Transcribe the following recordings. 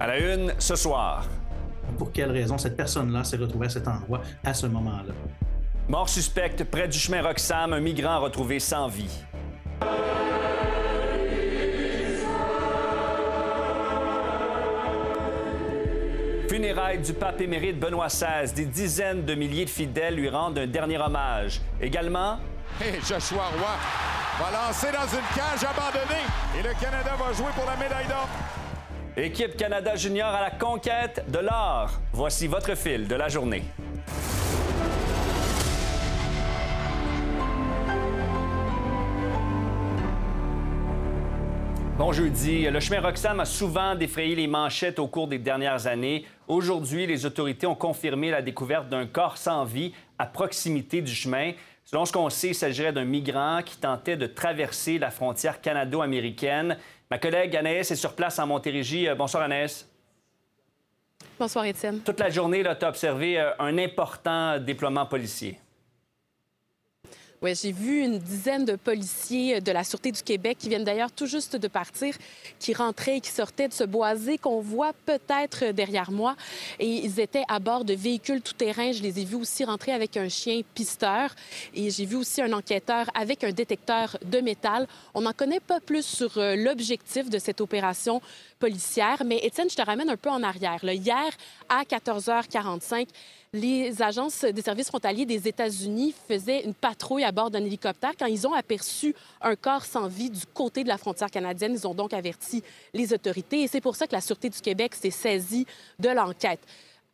À la une, ce soir. Pour quelle raison cette personne-là s'est retrouvée à cet endroit à ce moment-là? Mort suspecte près du chemin Roxham, un migrant retrouvé sans vie. Funérailles du pape émérite Benoît XVI, des dizaines de milliers de fidèles lui rendent un dernier hommage. Également, Et Joshua Roy va lancer dans une cage abandonnée et le Canada va jouer pour la médaille d'or. Équipe Canada Junior à la conquête de l'or. Voici votre fil de la journée. Bon jeudi. Le chemin Roxham a souvent défrayé les manchettes au cours des dernières années. Aujourd'hui, les autorités ont confirmé la découverte d'un corps sans vie à proximité du chemin. Selon ce qu'on sait, il s'agirait d'un migrant qui tentait de traverser la frontière canado-américaine. Ma collègue Anaïs est sur place en Montérégie. Euh, Bonsoir Anaïs. Bonsoir, Étienne. Toute la journée, tu as observé euh, un important déploiement policier. Oui, j'ai vu une dizaine de policiers de la Sûreté du Québec qui viennent d'ailleurs tout juste de partir, qui rentraient et qui sortaient de ce boisé qu'on voit peut-être derrière moi. Et ils étaient à bord de véhicules tout-terrain. Je les ai vus aussi rentrer avec un chien pisteur. Et j'ai vu aussi un enquêteur avec un détecteur de métal. On n'en connaît pas plus sur euh, l'objectif de cette opération policière. Mais Étienne, je te ramène un peu en arrière. Hier, à 14h45, les agences des services frontaliers des États-Unis faisaient une patrouille à bord d'un hélicoptère. Quand ils ont aperçu un corps sans vie du côté de la frontière canadienne, ils ont donc averti les autorités. Et c'est pour ça que la Sûreté du Québec s'est saisie de l'enquête.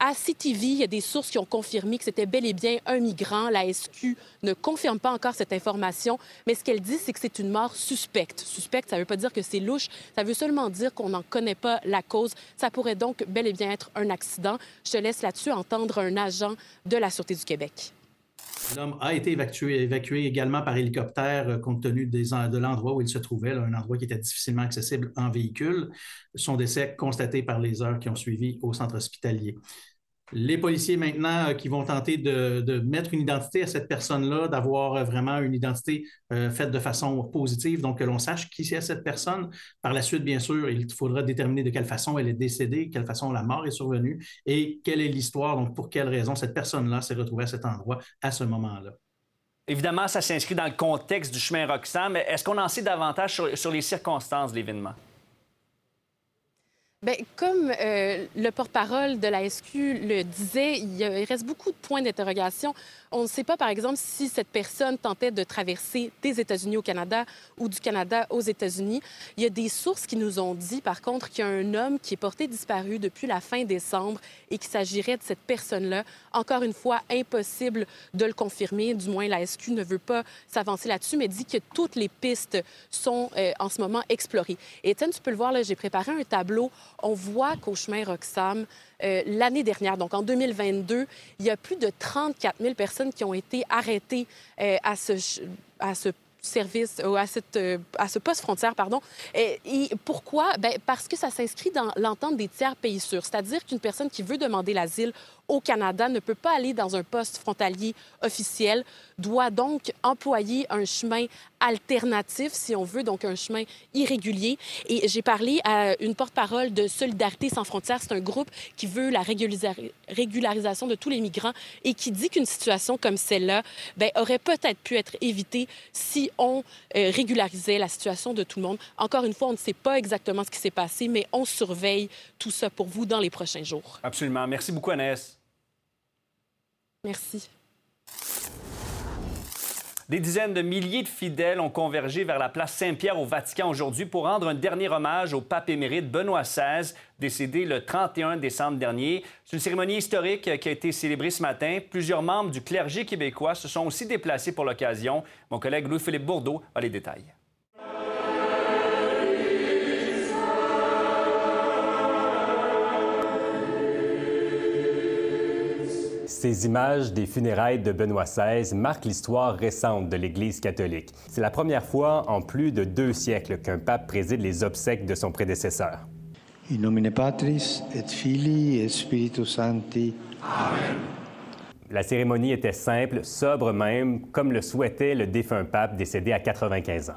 À CTV, il y a des sources qui ont confirmé que c'était bel et bien un migrant. La SQ ne confirme pas encore cette information, mais ce qu'elle dit, c'est que c'est une mort suspecte. Suspecte, ça ne veut pas dire que c'est louche, ça veut seulement dire qu'on n'en connaît pas la cause. Ça pourrait donc bel et bien être un accident. Je te laisse là-dessus entendre un agent de la Sûreté du Québec. L'homme a été évacué, évacué, également par hélicoptère euh, compte tenu de l'endroit où il se trouvait, un endroit qui était difficilement accessible en véhicule. Son décès constaté par les heures qui ont suivi au centre hospitalier. Les policiers maintenant euh, qui vont tenter de, mettre une identité à cette personne-là, d'avoir euh, vraiment une identité euh, faite de façon positive, donc que l'on sache qui c'est cette personne. Par la suite, bien sûr, il faudra déterminer de quelle façon elle est décédée, quelle façon la mort est survenue et quelle est l'histoire, donc pour quelle raison cette personne-là s'est retrouvée à cet endroit à ce moment-là. Évidemment, ça s'inscrit dans le contexte du chemin Roxham, mais est-ce qu'on en sait davantage sur les circonstances de l'événement? Bien, comme euh, le porte-parole de la SQ le disait, il, reste beaucoup de points d'interrogation. On ne sait pas, par exemple, si cette personne tentait de traverser des États-Unis au Canada ou du Canada aux États-Unis. Il y a des sources qui nous ont dit, par contre, qu'il y a un homme qui est porté disparu depuis la fin décembre et qu'il s'agirait de cette personne-là. Encore une fois, impossible de le confirmer. Du moins, la SQ ne veut pas s'avancer là-dessus, mais dit que toutes les pistes sont euh, en ce moment explorées. Étienne, tu peux le voir, j'ai préparé un tableau. On voit qu'au chemin Roxham, euh, l'année dernière, donc en 2022, il y a plus de 34 000 personnes qui ont été arrêtées euh, à ce, service ou à, cette, euh, à ce poste frontière, pardon. Pourquoi? Bien, parce que ça s'inscrit dans l'entente des tiers pays sûrs, c'est-à-dire qu'une personne qui veut demander l'asile au Canada ne peut pas aller dans un poste frontalier officiel, doit donc employer un chemin alternatif, si on veut, donc un chemin irrégulier. Et j'ai parlé à une porte-parole de Solidarité sans frontières. C'est un groupe qui veut la régularisation de tous les migrants et qui dit qu'une situation comme celle-là ben, aurait peut-être pu être évitée si on euh, régularisait la situation de tout le monde. Encore une fois, on ne sait pas exactement ce qui s'est passé, mais on surveille tout ça pour vous dans les prochains jours. Absolument. Merci beaucoup, Anaïs. Merci. Des dizaines de milliers de fidèles ont convergé vers la place Saint-Pierre au Vatican aujourd'hui pour rendre un dernier hommage au pape émérite Benoît XVI, décédé le 31 décembre dernier. C'est une cérémonie historique qui a été célébrée ce matin. Plusieurs membres du clergé québécois se sont aussi déplacés pour l'occasion. Mon collègue Louis-Philippe Bourdeau a les détails. Ces images des funérailles de Benoît XVI marquent l'histoire récente de l'Église catholique. C'est la première fois en plus de deux siècles qu'un pape préside les obsèques de son prédécesseur. In nomine Patris et Filii et Spiritus Sancti. Amen. La cérémonie était simple, sobre même, comme le souhaitait le défunt pape décédé à 95 ans.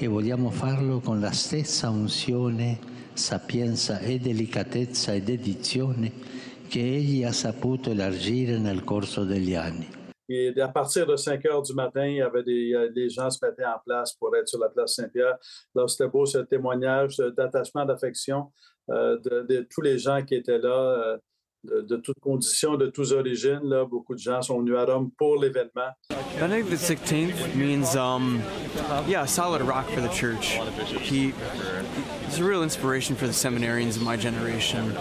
E vogliamo farlo con la stessa unzione sapienza e delicatezza ed edizione che egli ha saputo elargire nel corso degli anni. Et à partir de 5 heures du matin, il y avait des, les gens se mettaient en place pour être sur la place Saint-Pierre. Là, c'était beau ce témoignage d'attachement, d'affection euh, de, tous les gens qui étaient là, euh, de, de, toutes conditions, de toutes origines. Là, beaucoup de gens sont venus à Rome pour l'événement. Benedict the 16th means, um, yeah, a solid rock for the church. He, he's a real inspiration for the seminarians of my generation.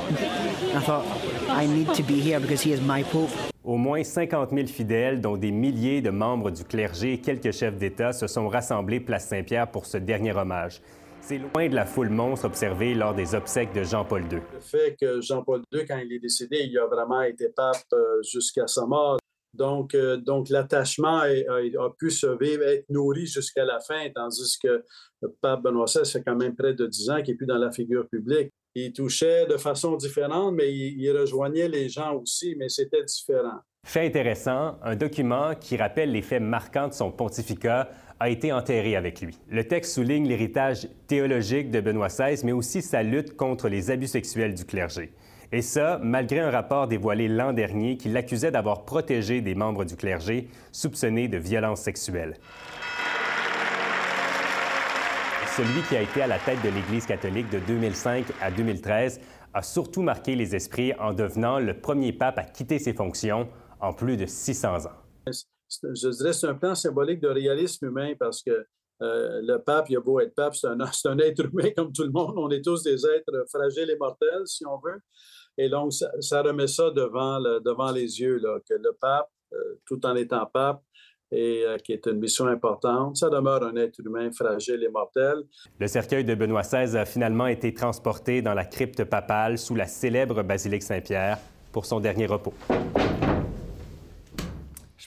I thought, I need to be here because he is my pope. Au moins 50 000 fidèles, dont des milliers de membres du clergé et quelques chefs d'État, se sont rassemblés place Saint-Pierre pour ce dernier hommage. C'est loin de la foule monstre observée lors des obsèques de Jean-Paul II. Le fait que Jean-Paul II, quand il est décédé, il a vraiment été pape jusqu'à sa mort. Donc, euh, donc l'attachement a, a, pu se vivre, être nourri jusqu'à la fin, tandis que le pape Benoît XVI, c'est quand même près de 10 ans qu'il n'est plus dans la figure publique. Il touchait de façon différente, mais il, il rejoignait les gens aussi, mais c'était différent. Fait intéressant, un document qui rappelle les faits marquants de son pontificat a été enterré avec lui. Le texte souligne l'héritage théologique de Benoît XVI, mais aussi sa lutte contre les abus sexuels du clergé. Et ça, malgré un rapport dévoilé l'an dernier qui l'accusait d'avoir protégé des membres du clergé soupçonnés de violences sexuelles. Celui qui a été à la tête de l'Église catholique de 2005 à 2013 a surtout marqué les esprits en devenant le premier pape à quitter ses fonctions en plus de 600 ans. Je dirais c'est un plan symbolique de réalisme humain parce que euh, le pape, il a beau être pape, c'est un, un, être humain comme tout le monde. On est tous des êtres fragiles et mortels, si on veut. Et donc, ça, remet ça devant, le, devant les yeux, là, que le pape, euh, tout en étant pape, et euh, qui est une mission importante. Ça demeure un être humain fragile et mortel. Le cercueil de Benoît XVI a finalement été transporté dans la crypte papale sous la célèbre basilique Saint-Pierre pour son dernier repos.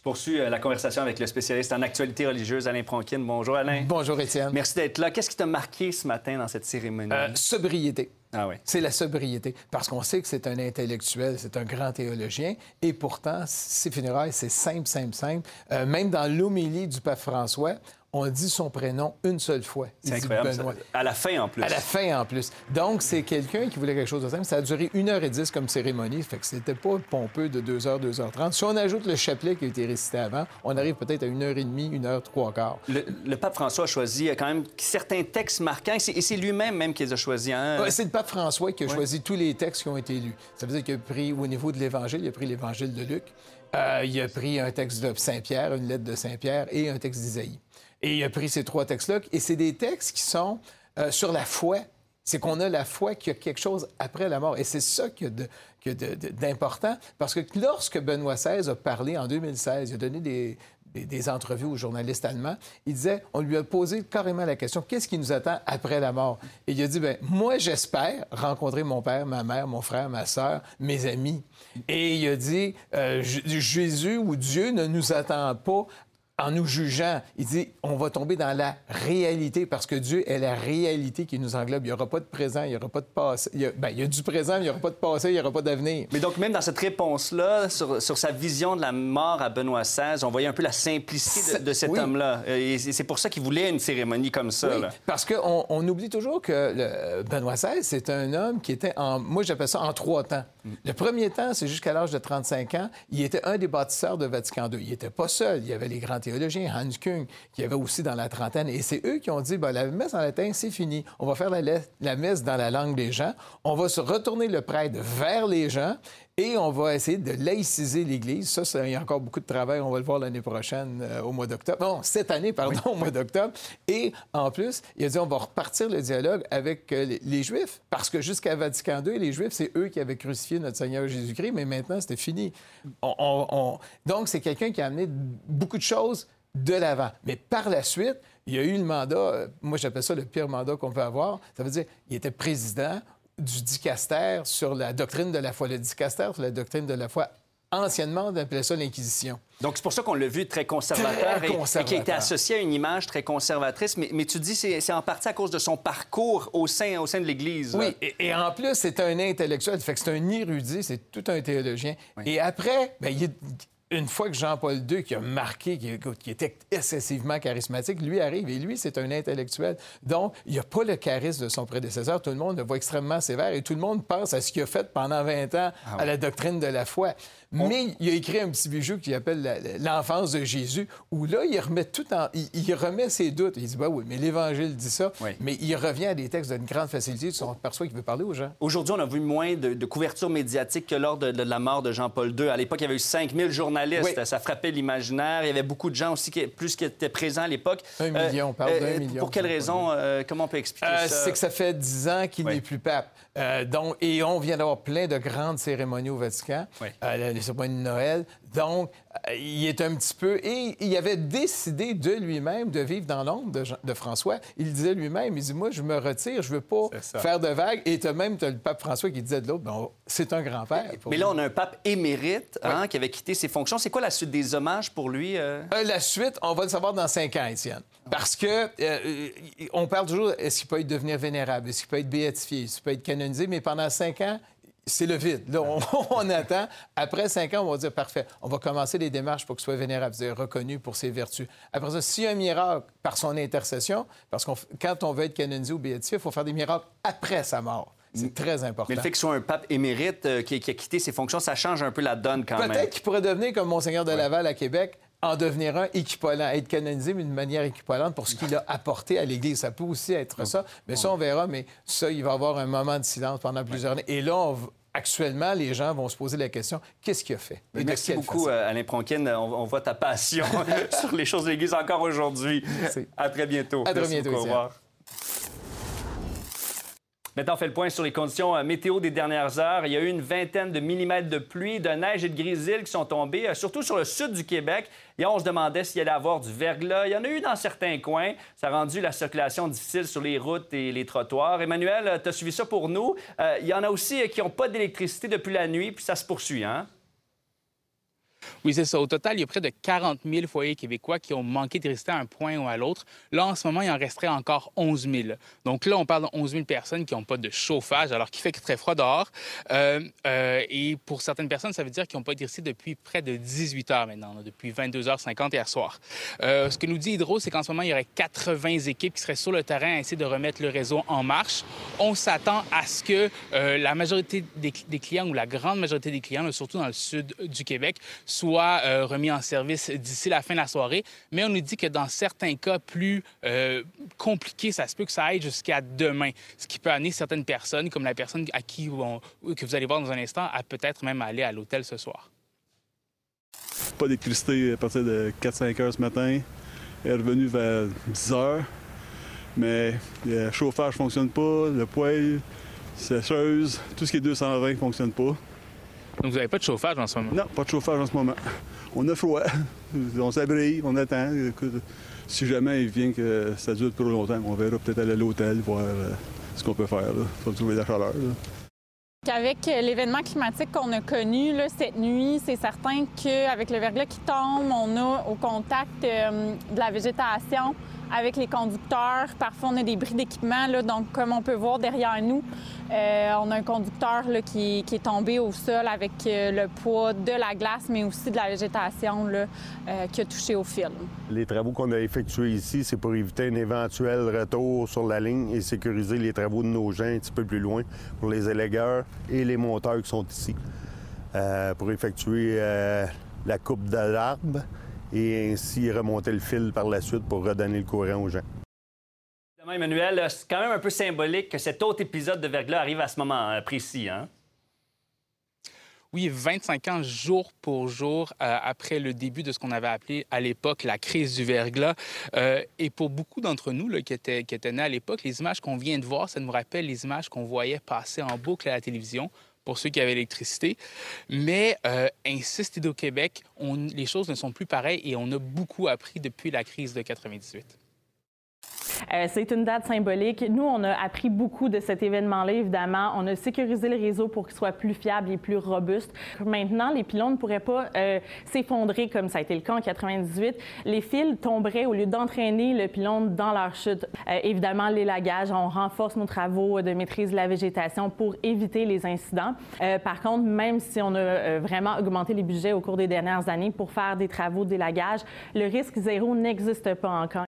Je poursuis la conversation avec le spécialiste en actualité religieuse, Alain Pronkin. Bonjour, Alain. Bonjour, Étienne. Merci d'être là. Qu'est-ce qui t'a marqué ce matin dans cette cérémonie? Euh, sobriété. Ah oui. C'est la sobriété. Parce qu'on sait que c'est un intellectuel, c'est un grand théologien. Et pourtant, ses funérailles, c'est simple, simple, simple. Euh, même dans l'homélie du pape François, on dit son prénom une seule fois. C'est incroyable. Ça, à la fin, en plus. À la fin, en plus. Donc, c'est quelqu'un qui voulait quelque chose de simple. Ça a duré 1h10 comme cérémonie, fait que c'était pas pompeux de 2h, 2h30. Si on ajoute le chapelet qui a été récité avant, on arrive peut-être à 1h30, 1h, 3 quarts. Le, le, pape François a choisi quand même certains textes marquants, et c'est lui-même même qui les a choisis. Hein? Ouais, c'est le pape François qui a ouais. choisi tous les textes qui ont été lus. Ça veut dire qu'il a pris, au niveau de l'Évangile, il a pris l'Évangile de Luc, euh, il a pris un texte de Saint-Pierre, une lettre de Saint-Pierre et un texte d'Isaïe. Et il a pris ces trois textes-là. Et c'est des textes qui sont euh, sur la foi. C'est qu'on a la foi qu'il y a quelque chose après la mort. Et c'est ça qu'il y a d'important. Parce que lorsque Benoît XVI a parlé en 2016, il a donné des, des, des, entrevues aux journalistes allemands, il disait, on lui a posé carrément la question, qu'est-ce qui nous attend après la mort? Et il a dit, ben moi, j'espère rencontrer mon père, ma mère, mon frère, ma sœur, mes amis. Et il a dit, euh, Jésus ou Dieu ne nous attend pas en nous jugeant, il dit on va tomber dans la réalité parce que Dieu est la réalité qui nous englobe. Il n'y aura pas de présent, il n'y aura pas de passé. Il y, a, ben, il y a du présent, mais il n'y aura pas de passé, il n'y aura pas d'avenir. Mais donc, même dans cette réponse-là, sur, sur, sa vision de la mort à Benoît XVI, on voyait un peu la simplicité de, de cet oui. homme-là. Et c'est pour ça qu'il voulait une cérémonie comme ça. Oui, là. parce qu'on on oublie toujours que le, Benoît XVI, c'est un homme qui était en. Moi, j'appelle ça en trois temps. Mm. Le premier temps, c'est jusqu'à l'âge de 35 ans. Il était un des bâtisseurs de Vatican II. Il n'était pas seul. Il y avait les grands théologiens, Hans Küng, qui avait aussi dans la trentaine. Et c'est eux qui ont dit, ben, la messe en latin, c'est fini. On va faire la, la, messe dans la langue des gens. On va se retourner le prêtre vers les gens et on va essayer de laïciser l'Église. Ça, ça, il y a encore beaucoup de travail. On va le voir l'année prochaine, euh, au mois d'octobre. Non, cette année, pardon, oui. au mois d'octobre. Et en plus, il a dit, on va repartir le dialogue avec euh, les, les, Juifs, parce que jusqu'à Vatican II, les Juifs, c'est eux qui avaient crucifié notre Seigneur Jésus-Christ, mais maintenant, c'était fini. On, on, on... Donc, c'est quelqu'un qui a amené beaucoup de choses de l'avant. Mais par la suite, il y a eu le mandat, euh, moi j'appelle ça le pire mandat qu'on peut avoir. Ça veut dire, il était président du dicaster sur la doctrine de la foi. Le dicaster sur la doctrine de la foi, anciennement, on appelait ça l'Inquisition. Donc, c'est pour ça qu'on l'a vu très conservateur, très conservateur. Et, et, qui a été associé à une image très conservatrice. Mais, mais tu dis que c'est en partie à cause de son parcours au sein, au sein de l'Église. Oui, et, et, en plus, c'est un intellectuel, fait que c'est un érudit, c'est tout un théologien. Oui. Et après, ben, il une fois que Jean-Paul II, qui a marqué, qui, qui, était excessivement charismatique, lui arrive, et lui, c'est un intellectuel. Donc, il n'y a pas le charisme de son prédécesseur. Tout le monde le voit extrêmement sévère et tout le monde pense à ce qu'il a fait pendant 20 ans ah à la doctrine de la foi. Mais il a écrit un petit bijou qui appelle L'enfance de Jésus, où là, il remet tout en... Il, remet ses doutes. Il dit, bah oui, mais l'Évangile dit ça. Mais il revient à des textes d'une grande facilité. On perçoit qu'il veut parler aux gens. Aujourd'hui, on a vu moins de, couverture médiatique que lors de, la mort de Jean-Paul II. À l'époque, il y avait eu 5000 journalistes. Ça frappait l'imaginaire. Il y avait beaucoup de gens aussi, qui, plus qui étaient présents à l'époque. Un million, on parle d'un euh, million. Pour quelle raison? Euh, comment on peut expliquer euh, ça? C'est que ça fait 10 ans qu'il n'est plus pape. donc, et on vient d'avoir plein de grandes cérémonies au Vatican. Les cérémonies de Noël. Donc, euh, il est un petit peu... Et il avait décidé de lui-même de vivre dans l'ombre de, François. Il disait lui-même, il dit, moi, je me retire, je veux pas faire de vagues. Et as même as le pape François qui disait de l'autre, ben, c'est un grand-père. Mais là, on a un pape émérite hein, qui avait quitté ses fonctions. C'est quoi la suite des hommages pour lui? Euh? Euh, la suite, on va le savoir dans cinq ans, Étienne. Parce que on parle toujours, est-ce qu'il peut être devenir vénérable, est-ce qu'il peut être béatifié, est-ce qu'il peut être canonisé, mais pendant cinq ans, c'est le vide. Là, on, attend. Après cinq ans, on va dire parfait. On va commencer les démarches pour qu'il soit vénérable, c'est-à-dire reconnu pour ses vertus. Après ça, s'il y a un miracle par son intercession, parce que quand on veut être canonisé ou béatifié, il faut faire des miracles après sa mort. C'est très important. Mais le fait qu'il soit un pape émérite euh, qui, a quitté ses fonctions, ça change un peu la donne quand même. Peut-être qu'il pourrait devenir comme Monseigneur de Laval à Québec, en devenir un équivalent, être canonisé d'une manière équivalente pour ce qu'il a apporté à l'Église. Ça peut aussi être ça, mais ça, on verra. Mais ça, il va y avoir un moment de silence pendant plusieurs années. Et là, on, actuellement, les gens vont se poser la question qu'est-ce qu'il a fait? Merci beaucoup, euh, Alain Pronkin. On, voit ta passion sur les choses de l'Église encore aujourd'hui. À très bientôt. À très bientôt. Au revoir. Maintenant, on fait le point sur les conditions euh, météo des dernières heures. Il y a eu une vingtaine de millimètres de pluie, de neige et de grésil qui sont tombés, euh, surtout sur le sud du Québec. Et on se demandait s'il y allait avoir du verglas. Il y en a eu dans certains coins. Ça a rendu la circulation difficile sur les routes et les trottoirs. Emmanuel, euh, tu as suivi ça pour nous. il y en a aussi qui n'ont pas d'électricité depuis la nuit, puis ça se poursuit, hein? Oui, c'est ça. Au total, il y a près de 40 000 foyers québécois qui ont manqué d'électricité à un point ou à l'autre. Là, en ce moment, il en resterait encore 11 000. Donc là, on parle de 11 000 personnes qui n'ont pas de chauffage, alors qu'il fait très froid dehors. Euh, euh, et pour certaines personnes, ça veut dire qu'ils n'ont pas d'électricité depuis près de 18 heures maintenant, depuis 22h50 hier soir. Euh, ce que nous dit Hydro, c'est qu'en ce moment, il y aurait 80 équipes qui seraient sur le terrain à essayer de remettre le réseau en marche. On s'attend à ce que la majorité des, clients ou la grande majorité des clients, surtout dans le sud du Québec, soit euh, remis en service d'ici la fin de la soirée. Mais on nous dit que dans certains cas plus euh, compliqués, ça se peut que ça aille jusqu'à demain, ce qui peut amener certaines personnes, comme la personne à qui que vous allez voir dans un instant, à peut-être même aller à l'hôtel ce soir. Pas d'électricité à partir de 4-5 heures ce matin. Elle est revenue vers 10 heures. Mais le chauffage ne fonctionne pas, le poêle, sécheuse, tout ce qui est 220 ne fonctionne pas. Donc, vous n'avez pas de chauffage en ce moment? Non, pas de chauffage en ce moment. On a froid. on s'abrille, on attend. si jamais il vient que ça dure trop longtemps, on verra peut-être aller à l'hôtel, voir euh, ce qu'on peut faire pour trouver la chaleur. Avec l'événement climatique qu'on a connu cette nuit, c'est certain qu'avec le verglas qui tombe, on a au contact euh, de la végétation avec les conducteurs. Parfois, on a des bris d'équipement. Donc, comme on peut voir derrière nous, euh, on a un conducteur qui, est tombé au sol avec euh, le poids de la glace, mais aussi de la végétation euh, qui a touché au fil. Les travaux qu'on a effectués ici, c'est pour éviter un éventuel retour sur la ligne et sécuriser les travaux de nos gens un petit peu plus loin pour les élégueurs et les monteurs qui sont ici. pour effectuer la coupe de l'arbre et ainsi remonter le fil par la suite pour redonner le courant aux gens. Emmanuel, c'est quand même un peu symbolique que cet autre épisode de verglas arrive à ce moment euh, précis. Hein? Oui, 25 ans jour pour jour euh, après le début de ce qu'on avait appelé à l'époque la crise du verglas. Euh, et pour beaucoup d'entre nous qui, étaient, qui étaient nés à l'époque, les images qu'on vient de voir, ça nous rappelle les images qu'on voyait passer en boucle à la télévision pour ceux qui avaient l'électricité. Mais, euh, insiste au Québec, les choses ne sont plus pareilles et on a beaucoup appris depuis la crise de 98. Euh, c'est une date symbolique. Nous, on a appris beaucoup de cet événement-là, évidemment. On a sécurisé le réseau pour qu'il soit plus fiable et plus robuste. Maintenant, les pylônes ne pourraient pas euh, s'effondrer comme ça a été le cas en 98. Les fils tomberaient au lieu d'entraîner le pylône dans leur chute. Euh, évidemment, l'élagage, on renforce nos travaux de maîtrise de la végétation pour éviter les incidents. Euh, par contre, même si on a euh, vraiment augmenté les budgets au cours des dernières années pour faire des travaux d'élagage, le risque zéro n'existe pas encore.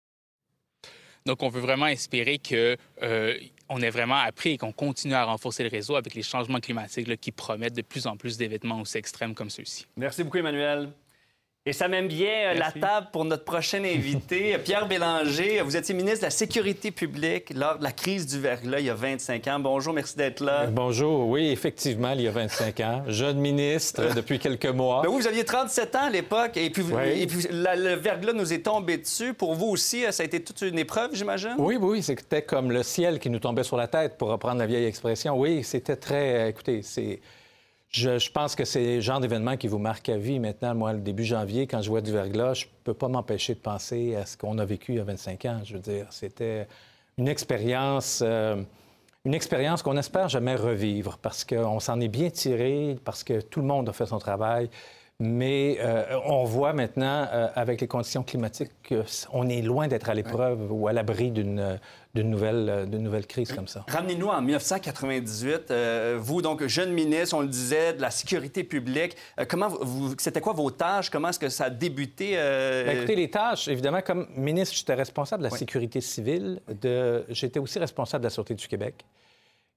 Donc, on veut vraiment espérer que euh, on ait vraiment appris et qu'on continue à renforcer le réseau avec les changements climatiques là, qui promettent de plus en plus d'événements aussi extrêmes comme ceux-ci. Merci beaucoup, Emmanuel. Et ça m'aime bien euh, la table pour notre prochain invité, Pierre Bélanger. Vous étiez ministre de la Sécurité publique lors de la crise du verglas il y a 25 ans. Bonjour, merci d'être là. Bonjour, oui, effectivement, il y a 25 ans. Jeune ministre depuis quelques mois. Ben vous, vous aviez 37 ans à l'époque, et puis, vous- Oui. et puis la- le verglas nous est tombé dessus. Pour vous aussi, euh, ça a été toute une épreuve, j'imagine? Oui, oui, c'était comme le ciel qui nous tombait sur la tête, pour reprendre la vieille expression. Oui, c'était très. euh, Écoutez, c'est. Je, pense que c'est le genre d'événement qui vous marque à vie. Maintenant, moi, le début janvier, quand je vois du verglas, je peux pas m'empêcher de penser à ce qu'on a vécu il y a 25 ans. Je veux dire, c'était une expérience. euh, une expérience qu'on espère jamais revivre parce qu'on s'en est bien tiré, parce que tout le monde a fait son travail. Mais euh, on voit maintenant, euh, avec les conditions climatiques, qu'on est loin d'être à l'épreuve ou à l'abri d'une d'une nouvelle, euh, d'une nouvelle crise comme ça. Ramenez-nous en 1998. euh, vous, donc, jeune ministre, on le disait, de la sécurité publique. Euh, comment vous, c'était quoi vos tâches? Comment est-ce que ça a débuté? euh, Bien, écoutez, les tâches, évidemment, comme ministre, j'étais responsable de la sécurité civile. De... J'étais aussi responsable de la Sûreté du Québec.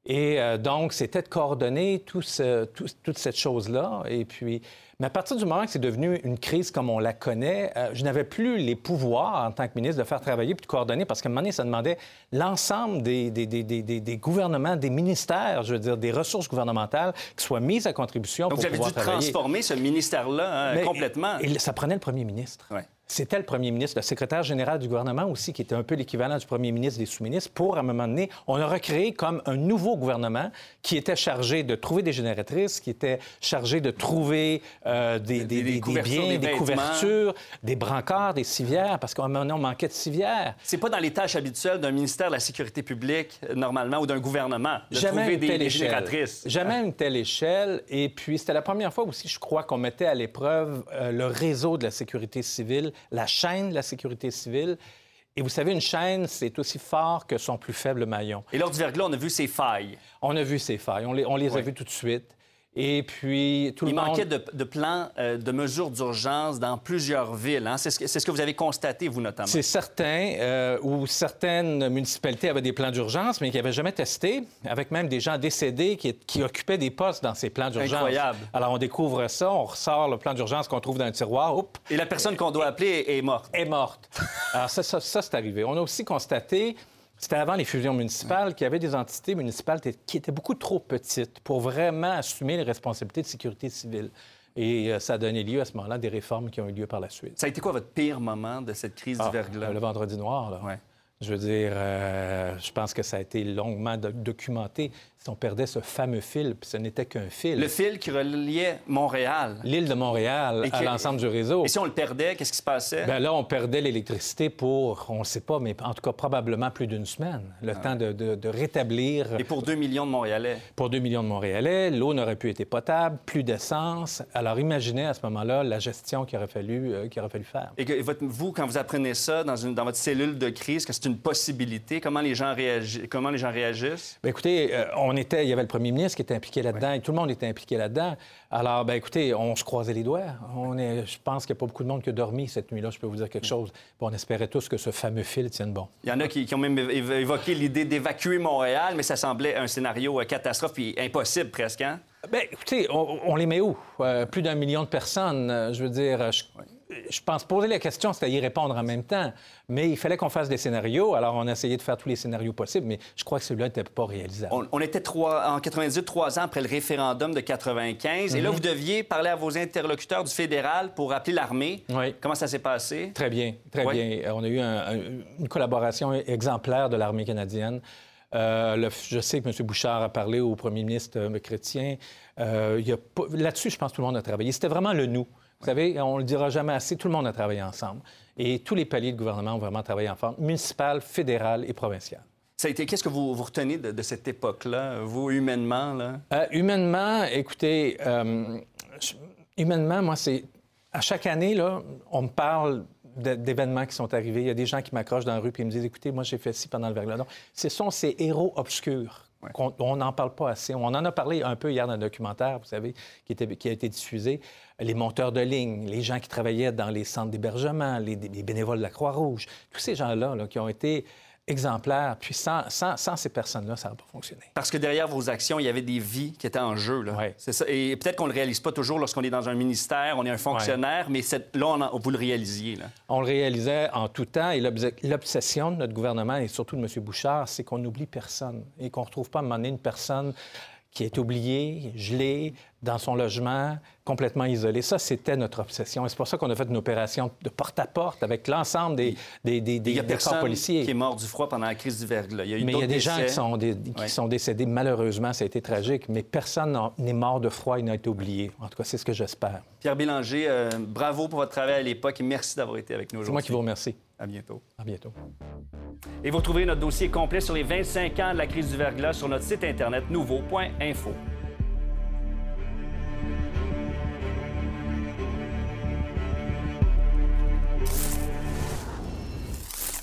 Et euh, donc, c'était de coordonner tout ce- tout- toute cette chose-là. Et puis, mais à partir du moment que c'est devenu une crise comme on la connaît, euh, je n'avais plus les pouvoirs en tant que ministre de faire travailler puis de coordonner parce qu'à un moment donné, ça demandait l'ensemble des, des, des- des- des- des gouvernements, des ministères, je veux dire, des ressources gouvernementales qui soient mises à contribution donc, pour vous avez pouvoir dû travailler. transformer ce ministère-là hein, complètement. Et ça prenait le premier ministre. C'était le premier ministre, le secrétaire général du gouvernement aussi, qui était un peu l'équivalent du premier ministre des sous-ministres, pour, à un moment donné, on a recréé comme un nouveau gouvernement qui était chargé de trouver des génératrices, qui était chargé de trouver euh, des, des- des- des couvertures, biens, des vêtements. couvertures, des brancards, des civières, parce qu'à un moment donné, on manquait de civières. C'est pas dans les tâches habituelles d'un ministère de la Sécurité publique, euh, normalement, ou d'un gouvernement, de Jamais trouver une des, telle des génératrices. Jamais une telle échelle. Et puis, c'était la première fois aussi, je crois, qu'on mettait à l'épreuve euh, le réseau de la sécurité civile, la chaîne de la sécurité civile. Et vous savez, une chaîne, c'est aussi fort que son plus faible maillon. Et lors du verglas, on a vu ses failles. On a vu ces failles. On les, on les a vues tout de suite. Et puis, tout Il le monde... manquait de, de plans euh, de mesures d'urgence dans plusieurs villes. hein. C'est ce, que- c'est ce que vous avez constaté, vous, notamment. C'est certain, euh, où certaines municipalités avaient des plans d'urgence, mais qui n'avaient jamais testé, avec même des gens décédés qui, qui occupaient des postes dans ces plans d'urgence. Incroyable. Alors, on découvre ça, on ressort le plan d'urgence qu'on trouve dans un tiroir, hop, Et la personne qu'on doit appeler est, est morte. est morte. Alors, ça, ça, ça, c'est arrivé. On a aussi constaté, c'était avant les fusions municipales, qu'il y avait des entités municipales qui étaient beaucoup trop petites pour vraiment assumer les responsabilités de sécurité civile. Et euh, ça a donné lieu à ce moment-là à des réformes qui ont eu lieu par la suite. Ça a été quoi votre pire moment de cette crise Ah, du verglas? Le vendredi noir, là. Je veux dire, euh, je pense que ça a été longuement do- documenté. On perdait ce fameux fil, puis ce n'était qu'un fil. Le fil qui reliait Montréal. L'île de Montréal Et à que- l'ensemble du réseau. Et si on le perdait, qu'est-ce qui se passait? Ben là, on perdait l'électricité pour, on ne sait pas, mais en tout cas probablement plus d'une semaine. Le temps de, de- de rétablir. Ah. Et pour 2 millions de Montréalais? Pour 2 millions de Montréalais, l'eau n'aurait plus été potable, plus d'essence. Alors imaginez à ce moment-là la gestion qu'il aurait fallu, euh, qu'il aurait fallu faire. Et que votre- vous, quand vous apprenez ça dans, une- dans votre cellule de crise, que c'est une possibilité, comment les gens, réagi- comment les gens réagissent? Bien, écoutez, euh, on était, il y avait le premier ministre qui était impliqué là-dedans et tout le monde était impliqué là-dedans. Alors, ben écoutez, on se croisait les doigts. On est, je pense qu'il n'y a pas beaucoup de monde qui a dormi cette nuit-là, je peux vous dire quelque chose. Puis on espérait tous que ce fameux fil tienne bon. Il y en a qui, qui ont même évo- évoqué l'idée d'évacuer Montréal, mais ça semblait un scénario euh, catastrophe puis impossible presque. Hein? Bien, écoutez, on, on les met où? Euh, plus d'un million de personnes. euh, je veux dire, je, je pense poser la question, c'était y répondre en même temps. Mais il fallait qu'on fasse des scénarios. Alors, on a essayé de faire tous les scénarios possibles, mais je crois que celui-là n'était pas réalisable. On, on était trois, en 98, trois ans après le référendum de 95. Et là, Mhm. vous deviez parler à vos interlocuteurs du fédéral pour appeler l'armée. Oui. Comment ça s'est passé? Très bien, très Oui. bien. Euh, On a eu un- un- une collaboration exemplaire de l'armée canadienne. Euh, le- je sais que M. Bouchard a parlé au premier ministre euh, Chrétien. Euh, Là-dessus, je pense que tout le monde a travaillé. C'était vraiment le nous. Vous savez, on le dira jamais assez, tout le monde a travaillé ensemble. Et tous les paliers de gouvernement ont vraiment travaillé ensemble, municipal, fédéral et provincial. Ça a été, qu'est-ce que vous, vous retenez de, de cette époque-là, vous, humainement? Là? Euh, humainement, écoutez, euh, humainement, moi, c'est. À chaque année, là, on me parle d'événements qui sont arrivés. Il y a des gens qui m'accrochent dans la rue et me disent Écoutez, moi, j'ai fait ci pendant le verglas. Donc, ce sont ces héros obscurs. On n'en parle pas assez. On en a parlé un peu hier dans un documentaire, vous savez, qui, a été diffusé. Les monteurs de ligne, les gens qui travaillaient dans les centres d'hébergement, les, les bénévoles de la Croix-Rouge, tous ces gens-là là, qui ont été exemplaires. Puis sans, sans- sans ces personnes-là, ça n'a pas fonctionné. Parce que derrière vos actions, il y avait des vies qui étaient en jeu. Là. C'est ça. Et peut-être qu'on ne le réalise pas toujours lorsqu'on est dans un ministère, on est un fonctionnaire, mais cette- là, on en- vous le réalisiez. Là. On le réalisait en tout temps et l'obs- l'obsession de notre gouvernement et surtout de M. Bouchard, c'est qu'on n'oublie personne et qu'on ne retrouve pas à un moment donné une personne qui est oubliée, gelée, dans son logement, complètement isolée. Ça, c'était notre obsession. Et c'est pour ça qu'on a fait une opération de porte-à-porte avec l'ensemble des, des, des, des, Il y a des corps personne policiers. qui est mort du froid pendant la crise du verglas. Il y a eu Mais il y a des gens qui sont, des- qui Ouais. sont décédés. Malheureusement, ça a été tragique, mais personne n'est mort de froid, il n'a été oublié. En tout cas, c'est ce que j'espère. Pierre Bélanger, euh, bravo pour votre travail à l'époque et merci d'avoir été avec nous C'est aujourd'hui. moi qui vous remercie. À bientôt. À bientôt. Et vous retrouverez notre dossier complet sur les 25 ans de la crise du verglas sur notre site internet nouveau.info.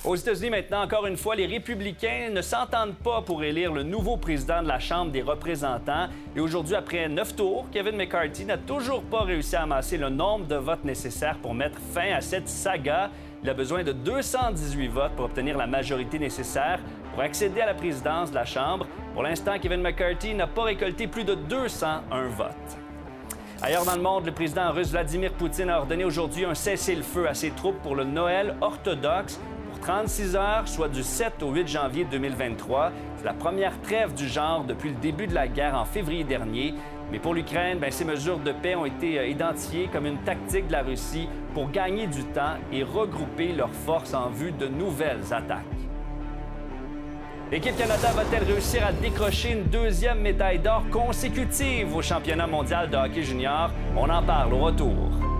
Aux États-Unis, maintenant, encore une fois, les républicains ne s'entendent pas pour élire le nouveau président de la Chambre des représentants. Et aujourd'hui, après neuf tours, Kevin McCarthy n'a toujours pas réussi à amasser le nombre de votes nécessaires pour mettre fin à cette saga. Il a besoin de 218 votes pour obtenir la majorité nécessaire pour accéder à la présidence de la Chambre. Pour l'instant, Kevin McCarthy n'a pas récolté plus de 201 votes. Ailleurs dans le monde, le président russe Vladimir Poutine a ordonné aujourd'hui un cessez-le-feu à ses troupes pour le Noël orthodoxe 36 heures, soit du 7 au 8 janvier 2023. C'est la première trêve du genre depuis le début de la guerre en février dernier. Mais pour l'Ukraine, ben, ces mesures de paix ont été euh, identifiées comme une tactique de la Russie pour gagner du temps et regrouper leurs forces en vue de nouvelles attaques. L'équipe Canada va-t-elle réussir à décrocher une deuxième médaille d'or consécutive au championnat mondial de hockey junior? On en parle au retour.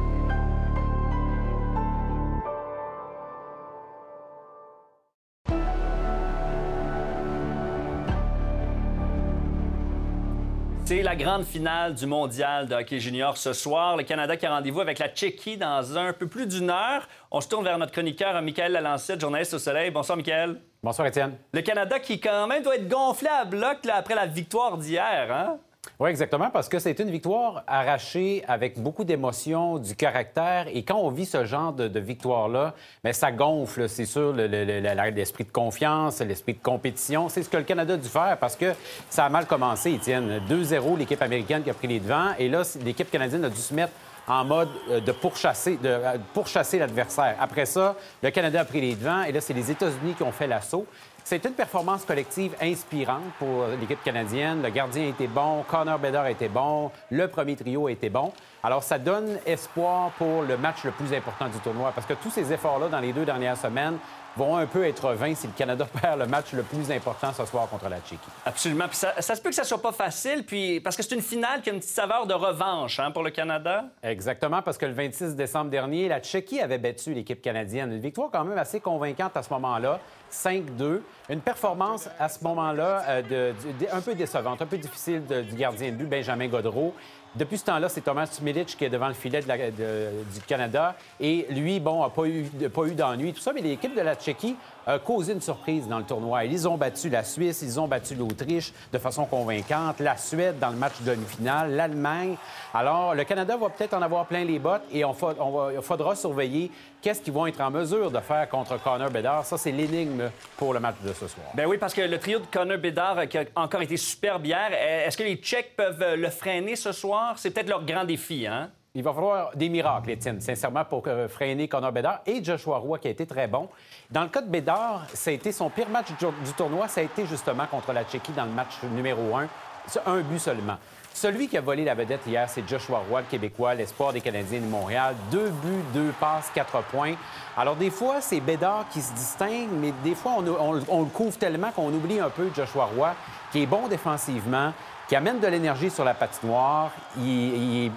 C'est la grande finale du mondial de hockey junior ce soir. Le Canada qui a rendez-vous avec la Tchéquie dans un peu plus d'une heure. On se tourne vers notre chroniqueur, Michael Lalancette, journaliste au Soleil. Bonsoir, Michael. Bonsoir, Étienne. Le Canada qui, quand même, doit être gonflé à bloc là, après la victoire d'hier, hein? Oui, exactement, parce que c'est une victoire arrachée avec beaucoup d'émotion, du caractère. Et quand on vit ce genre de, victoire-là, bien, ça gonfle, c'est sûr, l'esprit de confiance, l'esprit de compétition. C'est ce que le Canada a dû faire parce que ça a mal commencé, Étienne. 2-0, l'équipe américaine qui a pris les devants. Et là, l'équipe canadienne a dû se mettre en mode euh, de pourchasser, de euh, l'adversaire. Après ça, le Canada a pris les devants et là, c'est les États-Unis qui ont fait l'assaut. C'est une performance collective inspirante pour l'équipe canadienne. Le gardien était bon, Connor Bedard était bon, le premier trio était bon. Alors, ça donne espoir pour le match le plus important du tournoi parce que tous ces efforts-là dans les deux dernières semaines vont un peu être vains si le Canada perd le match le plus important ce soir contre la Tchéquie. Absolument. Puis ça, ça se peut que ça soit pas facile, puis parce que c'est une finale qui a une petite saveur de revanche hein, pour le Canada. Exactement, parce que le 26 décembre dernier, la Tchéquie avait battu l'équipe canadienne. Une victoire quand même assez convaincante à ce moment-là, 5-2. Une performance à ce moment-là euh, un peu décevante, un peu difficile de- du gardien de but, Benjamin Godreau. Depuis ce temps-là, c'est Thomas Milic qui est devant le filet du Canada. Et lui, bon, n'a pas eu, pas eu d'ennui, tout ça. Mais l'équipe de la Tchéquie a causé une surprise dans le tournoi. Ils ont battu la Suisse, ils ont battu l'Autriche de façon convaincante, la Suède dans le match de demi-finale, l'Allemagne. Alors, le Canada va peut-être en avoir plein les bottes et il faudra surveiller qu'est-ce qu'ils vont être en mesure de faire contre Connor Bedard. Ça, c'est l'énigme pour le match de ce soir. Ben oui, parce que le trio de Connor Bedard euh, qui a encore été superbe hier, euh, est-ce que les Tchèques peuvent euh, le freiner ce soir? C'est peut-être leur grand défi, hein? Il va falloir des miracles, Étienne, sincèrement, pour euh, freiner Connor Bedard et Joshua Roy, qui a été très bon. Dans le cas de Bédard, ça a été son pire match du, tournoi, ça a été justement contre la Tchéquie dans le match numéro un. C'est un but seulement. Celui qui a volé la vedette hier, c'est Joshua Roy, le Québécois, l'espoir des Canadiens de Montréal. Deux buts, deux passes, quatre points. Alors, des fois, c'est Bédard qui se distingue, mais des fois, on, on- on le couvre tellement qu'on oublie un peu Joshua Roy, qui est bon défensivement, qui amène de l'énergie sur la patinoire. Il,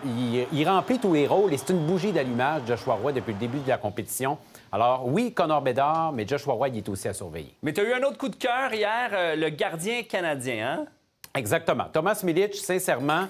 il, remplit tous les rôles et c'est une bougie d'allumage, Joshua Roy, depuis le début de la compétition. Alors, oui, Connor Bedard, mais Joshua Roy, il est aussi à surveiller. Mais tu as eu un autre coup de cœur hier, euh, le gardien canadien, hein? Exactement. Thomas Milic, sincèrement,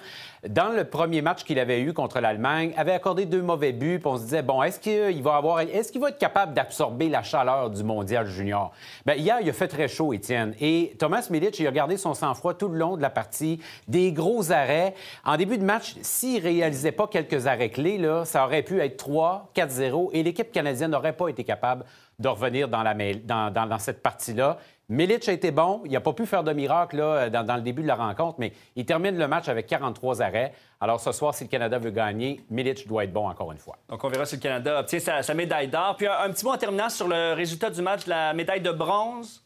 dans le premier match qu'il avait eu contre l'Allemagne, avait accordé deux mauvais buts. On se disait bon, est-ce qu'il va avoir, est-ce qu'il va être capable d'absorber la chaleur du mondial junior? Bien, hier, il a fait très chaud, Étienne. Et Thomas Milic, il a gardé son sang-froid tout le long de la partie, des gros arrêts. En début de match, s'il réalisait pas quelques arrêts clés, là, ça aurait pu être 3, 4-0, et l'équipe canadienne n'aurait pas été capable de revenir dans cette partie-là. Milic a été bon. Il n'a pas pu faire de miracle là, dans, le début de la rencontre, mais il termine le match avec 43 arrêts. Alors ce soir, si le Canada veut gagner, Milic doit être bon encore une fois. Donc on verra si le Canada obtient sa, médaille d'or. Puis un, petit mot en terminant sur le résultat du match, la médaille de bronze.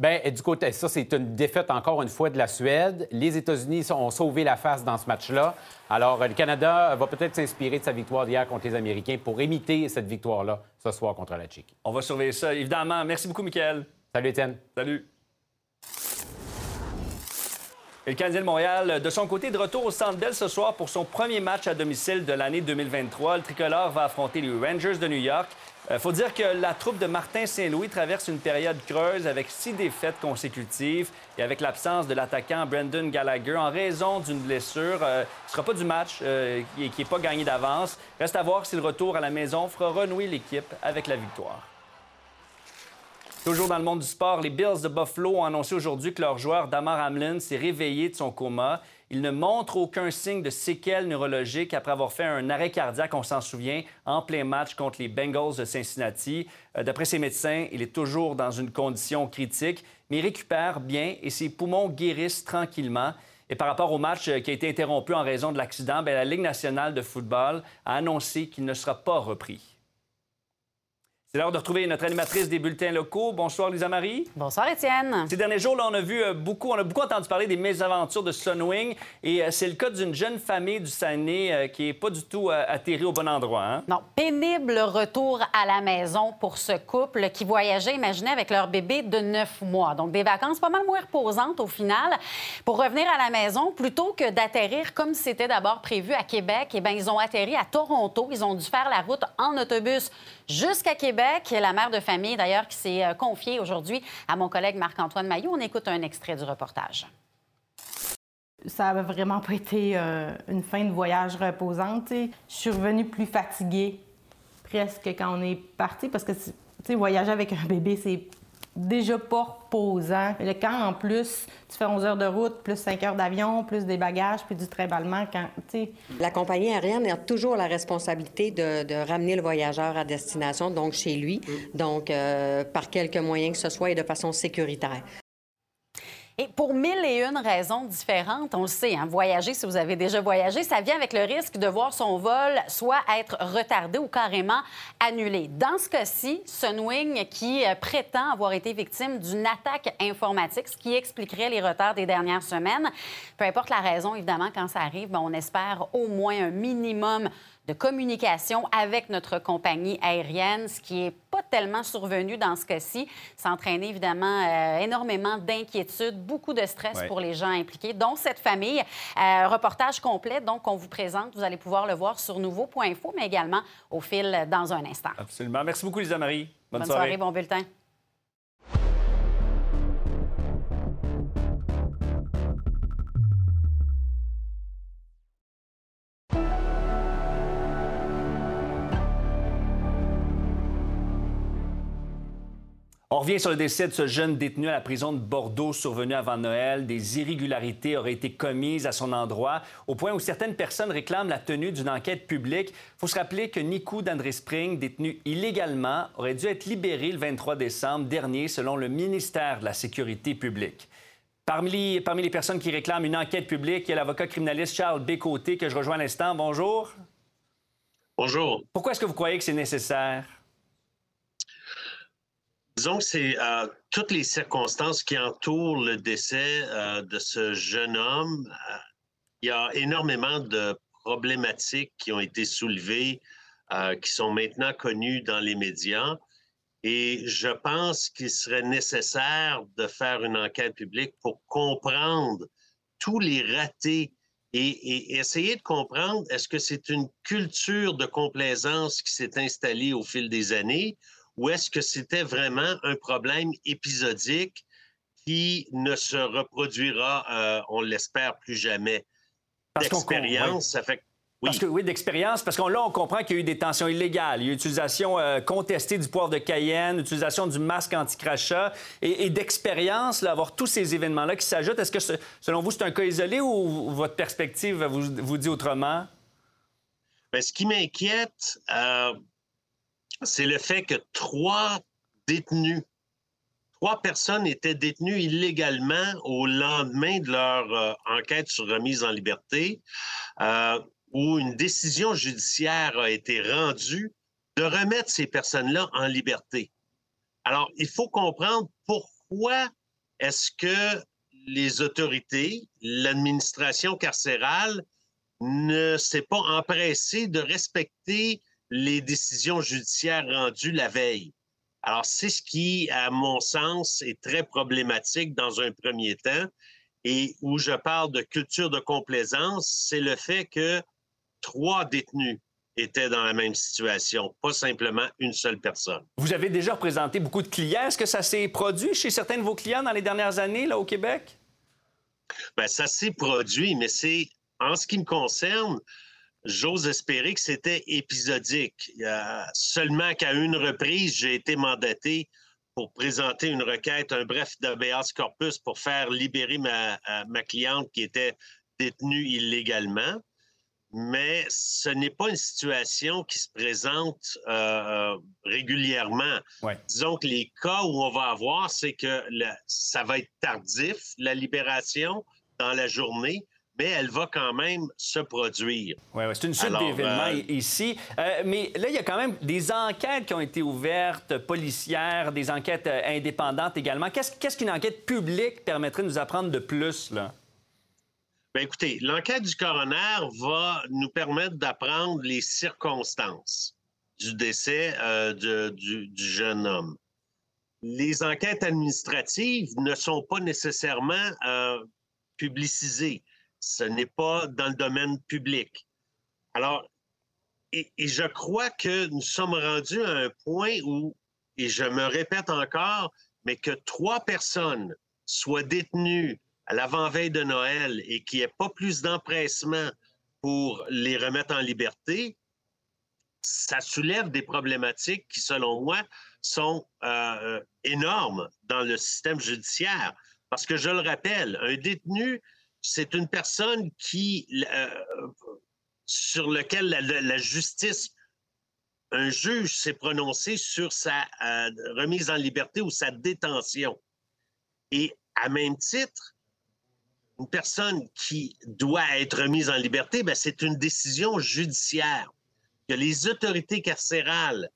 Bien, du côté, ça, c'est une défaite encore une fois de la Suède. Les États-Unis ont sauvé la face dans ce match-là. Alors, le Canada va peut-être s'inspirer de sa victoire d'hier contre les Américains pour imiter cette victoire-là ce soir contre la Tchéquie. On va surveiller ça, évidemment. Merci beaucoup, Michael. Salut, Étienne. Salut. Et le Canadien de Montréal, de son côté, de retour au Centre Bell ce soir pour son premier match à domicile de l'année 2023. Le tricolore va affronter les Rangers de New York. Euh, faut dire que la troupe de Martin Saint-Louis traverse une période creuse avec six défaites consécutives et avec l'absence de l'attaquant Brendan Gallagher en raison d'une blessure. Euh, ce ne sera pas du match euh, qui n'est pas gagné d'avance. Reste à voir si le retour à la maison fera renouer l'équipe avec la victoire. Toujours dans le monde du sport, les Bills de Buffalo ont annoncé aujourd'hui que leur joueur Damar Hamlin s'est réveillé de son coma. Il ne montre aucun signe de séquelles neurologiques après avoir fait un arrêt cardiaque, on s'en souvient, en plein match contre les Bengals de Cincinnati. Euh, d'après ses médecins, il est toujours dans une condition critique, mais il récupère bien et ses poumons guérissent tranquillement. Et par rapport au match euh, qui a été interrompu en raison de l'accident, ben, la Ligue nationale de football a annoncé qu'il ne sera pas repris. C'est l'heure de retrouver notre animatrice des bulletins locaux. Bonsoir, Lisa Marie. Bonsoir, Étienne. Ces derniers jours, là, on a vu euh, beaucoup, on a beaucoup entendu parler des mésaventures de Sunwing. Et euh, c'est le cas d'une jeune famille du Saguenay euh, qui n'est pas du tout atterrie au bon endroit. Hein? Non, pénible retour à la maison pour ce couple qui voyageait, imaginez, avec leur bébé de neuf mois. Donc, des vacances pas mal moins reposantes au final. Pour revenir à la maison, plutôt que d'atterrir comme c'était d'abord prévu à Québec, eh bien, ils ont atterri à Toronto. Ils ont dû faire la route en autobus jusqu'à Québec. La mère de famille, d'ailleurs, qui s'est euh, confiée aujourd'hui à mon collègue Marc-Antoine Maillot. On écoute un extrait du reportage. Ça n'a vraiment pas été euh, une fin de voyage reposante. Je suis revenue plus fatiguée presque quand on est parti parce que voyager avec un bébé, c'est déjà pas reposant. Le quand, en plus, tu fais 11 heures de route, plus 5 heures d'avion, plus des bagages, puis du trimballement, quand, tu La compagnie aérienne a toujours la responsabilité de, ramener le voyageur à destination, donc chez lui, mm. donc euh, par quelque moyen que ce soit et de façon sécuritaire. Et pour mille et une raisons différentes, on le sait, hein, voyager, si vous avez déjà voyagé, ça vient avec le risque de voir son vol soit être retardé ou carrément annulé. Dans ce cas-ci, Sunwing qui euh, prétend avoir été victime d'une attaque informatique, ce qui expliquerait les retards des dernières semaines. Peu importe la raison, évidemment, quand ça arrive, ben, on espère au moins un minimum de communication avec notre compagnie aérienne, ce qui n'est pas tellement survenu dans ce cas-ci. Ça entraîne évidemment euh, énormément d'inquiétudes, beaucoup de stress pour les gens impliqués, dont cette famille. Euh, reportage complet, donc, qu'on vous présente. Vous allez pouvoir le voir sur nouveau.info, mais également au fil dans un instant. Absolument. Merci beaucoup, Lisa Marie. Bonne, Bonne soirée, bon bulletin. Revient sur le décès de ce jeune détenu à la prison de Bordeaux survenu avant Noël. Des irrégularités auraient été commises à son endroit, au point où certaines personnes réclament la tenue d'une enquête publique. Il faut se rappeler que Nico d'André Spring, détenu illégalement, aurait dû être libéré le 23 décembre dernier, selon le ministère de la Sécurité publique. Parmi les, parmi les personnes qui réclament une enquête publique, il y a l'avocat criminaliste Charles Bécoté, que je rejoins à l'instant. Bonjour. Bonjour. Pourquoi est-ce que vous croyez que c'est nécessaire? Disons que c'est euh, toutes les circonstances qui entourent le décès euh, de ce jeune homme. Euh, il y a énormément de problématiques qui ont été soulevées, qui sont maintenant connues dans les médias. Et je pense qu'il serait nécessaire de faire une enquête publique pour comprendre tous les ratés et, essayer de comprendre est-ce que c'est une culture de complaisance qui s'est installée au fil des années ou est-ce que c'était vraiment un problème épisodique qui ne se reproduira, euh, on l'espère, plus jamais? D'expérience, ça fait oui. Parce que, oui, d'expérience, parce qu'on là, on comprend qu'il y a eu des tensions illégales. Il y a eu utilisation euh, contestée du poivre de Cayenne, utilisation du masque anti-crachat et, d'expérience, avoir tous ces événements-là qui s'ajoutent. Est-ce que, selon vous, c'est un cas isolé ou votre perspective vous, vous dit autrement? Bien, ce qui m'inquiète, euh, c'est le fait que trois détenus, trois personnes étaient détenues illégalement au lendemain de leur euh, enquête sur remise en liberté où une décision judiciaire a été rendue de remettre ces personnes-là en liberté. Alors, il faut comprendre pourquoi est-ce que les autorités, l'administration carcérale ne s'est pas empressée de respecter les décisions judiciaires rendues la veille. Alors, c'est ce qui, à mon sens, est très problématique dans un premier temps et où je parle de culture de complaisance, c'est le fait que trois détenus étaient dans la même situation, pas simplement une seule personne. Vous avez déjà représenté beaucoup de clients. Est-ce que ça s'est produit chez certains de vos clients dans les dernières années, là, au Québec? Bien, ça s'est produit, mais c'est, en ce qui me concerne, j'ose espérer que c'était épisodique. seulement qu'à une reprise, j'ai été mandaté pour présenter une requête, un bref d'habeas corpus pour faire libérer ma, ma cliente qui était détenue illégalement mais ce n'est pas une situation qui se présente euh, régulièrement. Disons que les cas où on va avoir, c'est que ça va être tardif, la libération, dans la journée, mais elle va quand même se produire. Oui, ouais, c'est une suite d'événements euh, ici. mais là, il y a quand même des enquêtes qui ont été ouvertes, policières, des enquêtes indépendantes également. Qu'est-ce qu'une enquête publique permettrait de nous apprendre de plus, là? Bien, écoutez, l'enquête du coroner va nous permettre d'apprendre les circonstances du décès euh, du, jeune homme. Les enquêtes administratives ne sont pas nécessairement euh, publicisées. Ce n'est pas dans le domaine public. Alors, et, je crois que nous sommes rendus à un point où, et je me répète encore, mais que trois personnes soient détenues à l'avant-veille de Noël et qu'il n'y ait pas plus d'empressement pour les remettre en liberté, ça soulève des problématiques qui, selon moi, sont euh, énormes dans le système judiciaire. Parce que je le rappelle, un détenu, c'est une personne qui, euh, sur lequel la, justice, un juge s'est prononcé sur sa euh, remise en liberté ou sa détention. Et à même titre, une personne qui doit être mise en liberté, ben, c'est une décision judiciaire. Que les autorités carcérales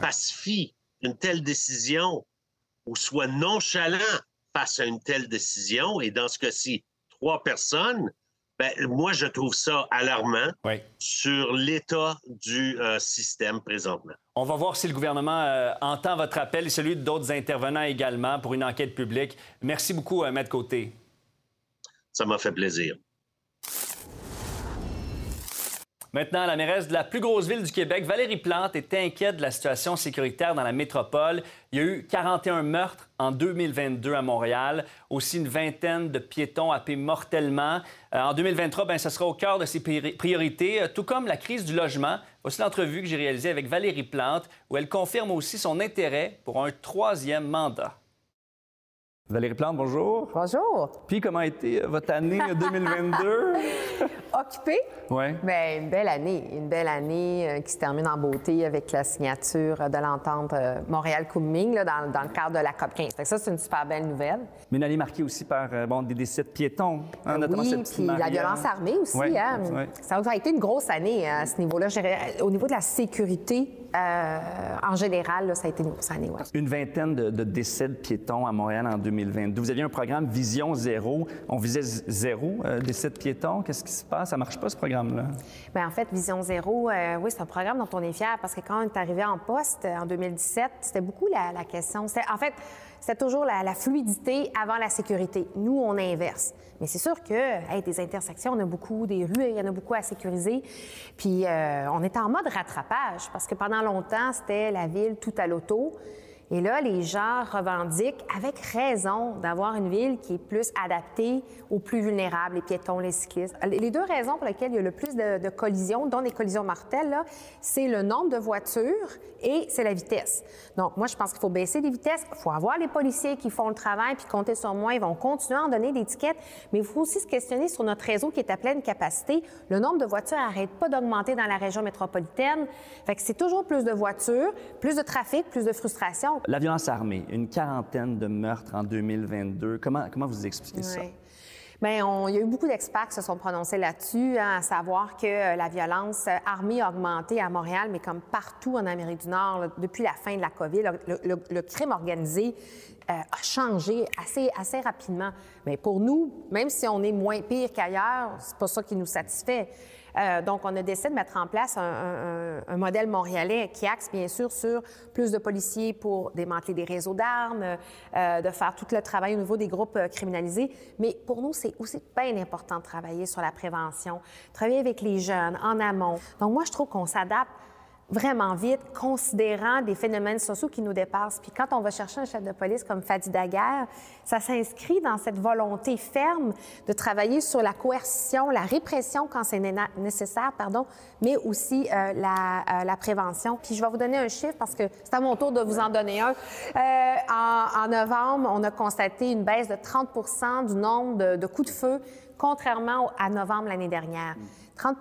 fassent fi d'une telle décision ou soient nonchalants face à une telle décision, et dans ce cas-ci, trois personnes, ben, moi, je trouve ça alarmant sur l'état du euh, système présentement. On va voir si le gouvernement euh, entend votre appel et celui d'autres intervenants également pour une enquête publique. Merci beaucoup, euh, Maître Côté. Ça m'a fait plaisir. Maintenant, la mairesse de la plus grosse ville du Québec, Valérie Plante, est inquiète de la situation sécuritaire dans la métropole. Il y a eu 41 meurtres en 2022 à Montréal, aussi une vingtaine de piétons happés mortellement. Euh, en 2023, ben, ça sera au cœur de ses priorités, euh, tout comme la crise du logement. Voici l'entrevue que j'ai réalisée avec Valérie Plante, où elle confirme aussi son intérêt pour un troisième mandat. Valérie Plante, bonjour. Bonjour. Puis, comment a été euh, votre année 2022? Occupée? Oui. Bien, une belle année. Une belle année euh, qui se termine en beauté avec la signature de l'entente euh, Montréal-Couming dans, dans, le cadre de la COP 15. ça, c'est une super belle nouvelle. Mais une année marquée aussi par bon, des décès de piétons, hein, notamment oui, puis la violence armée aussi. hein? Ça a été une grosse année à ce niveau-là. Au niveau de la sécurité, en général, ça a été une grosse année. Une vingtaine de, de décès de piétons à Montréal en 2022. Vous aviez un programme Vision Zéro. On visait zéro euh, décès de piétons. Qu'est-ce qui se passe? Ça marche pas, ce programme-là? Bien, en fait, Vision Zéro, euh, oui, c'est un programme dont on est fier parce que quand on est arrivé en poste euh, en 2017, c'était beaucoup la, question. En fait, c'est toujours la, la fluidité avant la sécurité. Nous, on inverse. Mais c'est sûr que hey, des intersections, on a beaucoup, des rues, il y en a beaucoup à sécuriser. Puis euh, on est en mode rattrapage parce que pendant longtemps, c'était la ville tout à l'auto. Et là, les gens revendiquent avec raison d'avoir une ville qui est plus adaptée aux plus vulnérables, les piétons, les cyclistes. Les deux raisons pour lesquelles il y a le plus de, collisions, dont des collisions mortelles, c'est le nombre de voitures et c'est la vitesse. Donc, moi, je pense qu'il faut baisser les vitesses. Il faut avoir les policiers qui font le travail puis compter sur moi. Ils vont continuer à en donner des tickets. Mais il faut aussi se questionner sur notre réseau qui est à pleine capacité. Le nombre de voitures n'arrête pas d'augmenter dans la région métropolitaine. Fait que c'est toujours plus de voitures, plus de trafic, plus de frustration. La violence armée, une quarantaine de meurtres en 2022. Comment, comment vous expliquez ça? Bien, il y a eu beaucoup d'experts qui se sont prononcés là-dessus, hein, à savoir que euh, la violence euh, armée a augmenté à Montréal, mais comme partout en Amérique du Nord, depuis la fin de la COVID, le crime organisé euh, a changé assez, assez rapidement. Mais pour nous, même si on est moins pire qu'ailleurs, c'est pas ça qui nous satisfait. Euh, donc, on a décidé de mettre en place un, modèle montréalais qui axe bien sûr sur plus de policiers pour démanteler des réseaux d'armes, euh, de faire tout le travail au niveau des groupes euh, criminalisés. Mais pour nous, c'est aussi bien important de travailler sur la prévention, travailler avec les jeunes en amont. Donc, moi, je trouve qu'on s'adapte vraiment vite, considérant des phénomènes sociaux qui nous dépassent. Puis quand on va chercher un chef de police comme Fadi Daguerre, ça s'inscrit dans cette volonté ferme de travailler sur la coercition, la répression quand c'est nécessaire, pardon, mais aussi euh, la, euh, la prévention. Puis je vais vous donner un chiffre parce que c'est à mon tour de vous en donner un. Euh, en, novembre, on a constaté une baisse de 30 du nombre de, coups de feu, contrairement à novembre l'année dernière. 30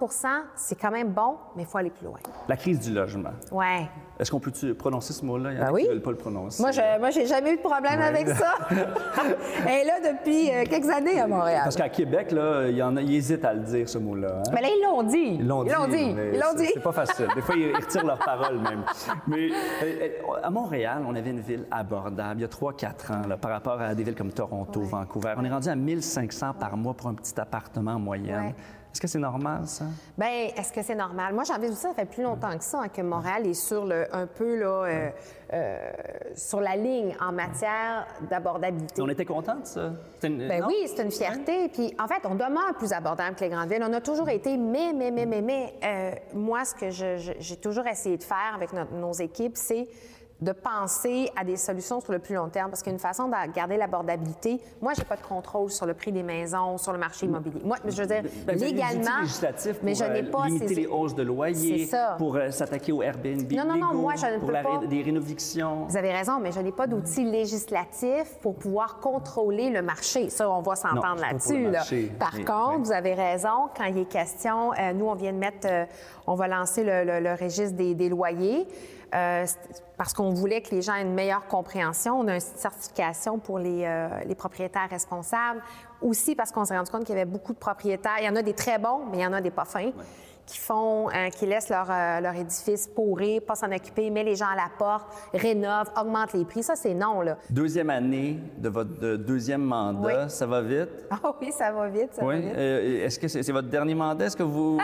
c'est quand même bon, mais il faut aller plus loin. La crise du logement. Ouais. Est-ce qu'on peut prononcer ce mot-là? Il y en a Ben qui oui. ne veulent pas le prononcer. Moi, je, moi, j'ai jamais eu de problème Ouais. avec ça. Est là depuis euh, quelques années à Montréal. Parce qu'à Québec, là, il y en a, ils hésitent à le dire, ce mot-là. hein? Mais là, ils l'ont dit. Ils l'ont dit. Ils l'ont dit. C'est pas facile. Des fois, ils retirent leurs paroles même. Mais euh, euh, à Montréal, on avait une ville abordable il y a 3-4 ans là, par rapport à des villes comme Toronto, Vancouver. On est rendu à 1500 par mois pour un petit appartement en moyenne. Ouais. Est-ce que c'est normal, ça? Bien, est-ce que c'est normal? Moi, j'ai envie de vous dire, ça fait plus longtemps que ça, hein, que Montréal est sur le, un peu là, euh, euh, sur la ligne en matière d'abordabilité. On était contents de ça? Une- Ben non? oui, c'est une fierté. Puis en fait, on demeure plus abordable que les grandes villes. On a toujours été, mais, mais, mais, mais, mais, euh, moi, ce que j'ai toujours essayé de faire avec nos équipes, c'est de penser à des solutions sur le plus long terme. Parce qu'une façon de garder l'abordabilité, moi, j'ai pas de contrôle sur le prix des maisons, sur le marché immobilier. Moi, je veux dire, Ben, outils légalement, législatifs mais pour, je n'ai euh, pas limiter ces- les hausses de loyer, ça. pour euh, s'attaquer au Airbnb Non, non, non, moi, je ne pour peux la pas. des rénovictions. Vous avez raison, mais je n'ai pas d'outils législatifs pour pouvoir contrôler le marché. Ça, on va s'entendre là-dessus. là. Par mais- contre, vous avez raison, quand il est question, euh, nous, on vient de mettre, euh, on va lancer le, le- le registre des, des loyers. Euh, parce qu'on voulait que les gens aient une meilleure compréhension. On a une certification pour les, euh, les propriétaires responsables. Aussi parce qu'on s'est rendu compte qu'il y avait beaucoup de propriétaires. Il y en a des très bons, mais il y en a des pas fins qui font, euh, qui laissent leur, euh, leur édifice pourrir, pas s'en occuper, met les gens à la porte, rénovent, augmentent les prix. Ça, c'est non, là. Deuxième année de votre de deuxième mandat, Oui. ça va vite? Ah oui, ça va vite, ça va Oui. vite. Euh, Est-ce que c'est votre dernier mandat? Est-ce que vous,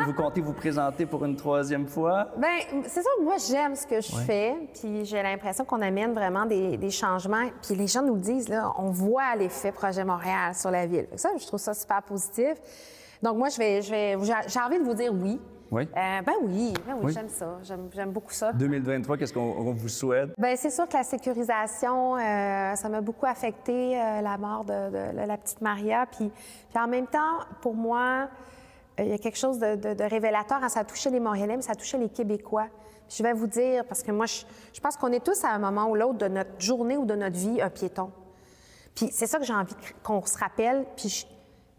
vous, comptez vous présenter pour une troisième fois? Bien, c'est ça, moi, j'aime ce que je fais, puis j'ai l'impression qu'on amène vraiment des, des changements. Puis les gens nous le disent, là, on voit l'effet Projet Montréal sur la ville. Ça, je trouve ça super positif. Donc, moi, je vais, je vais, j'ai envie de vous dire oui. Oui. Euh, ben oui, ben oui, Oui. j'aime ça. J'aime beaucoup ça. 2023, qu'est-ce qu'on on vous souhaite? Bien, c'est sûr que la sécurisation, euh, ça m'a beaucoup affecté, euh, la mort de, de la- la petite Maria. Puis, puis en même temps, pour moi, il y a quelque chose de, de- révélateur. hein, Ça a touché les Montréalais, mais ça a touché les Québécois. Puis je vais vous dire, parce que moi, je, je pense qu'on est tous à un moment ou l'autre de notre journée ou de notre vie un piéton. Puis c'est ça que j'ai envie qu'on se rappelle. Puis je,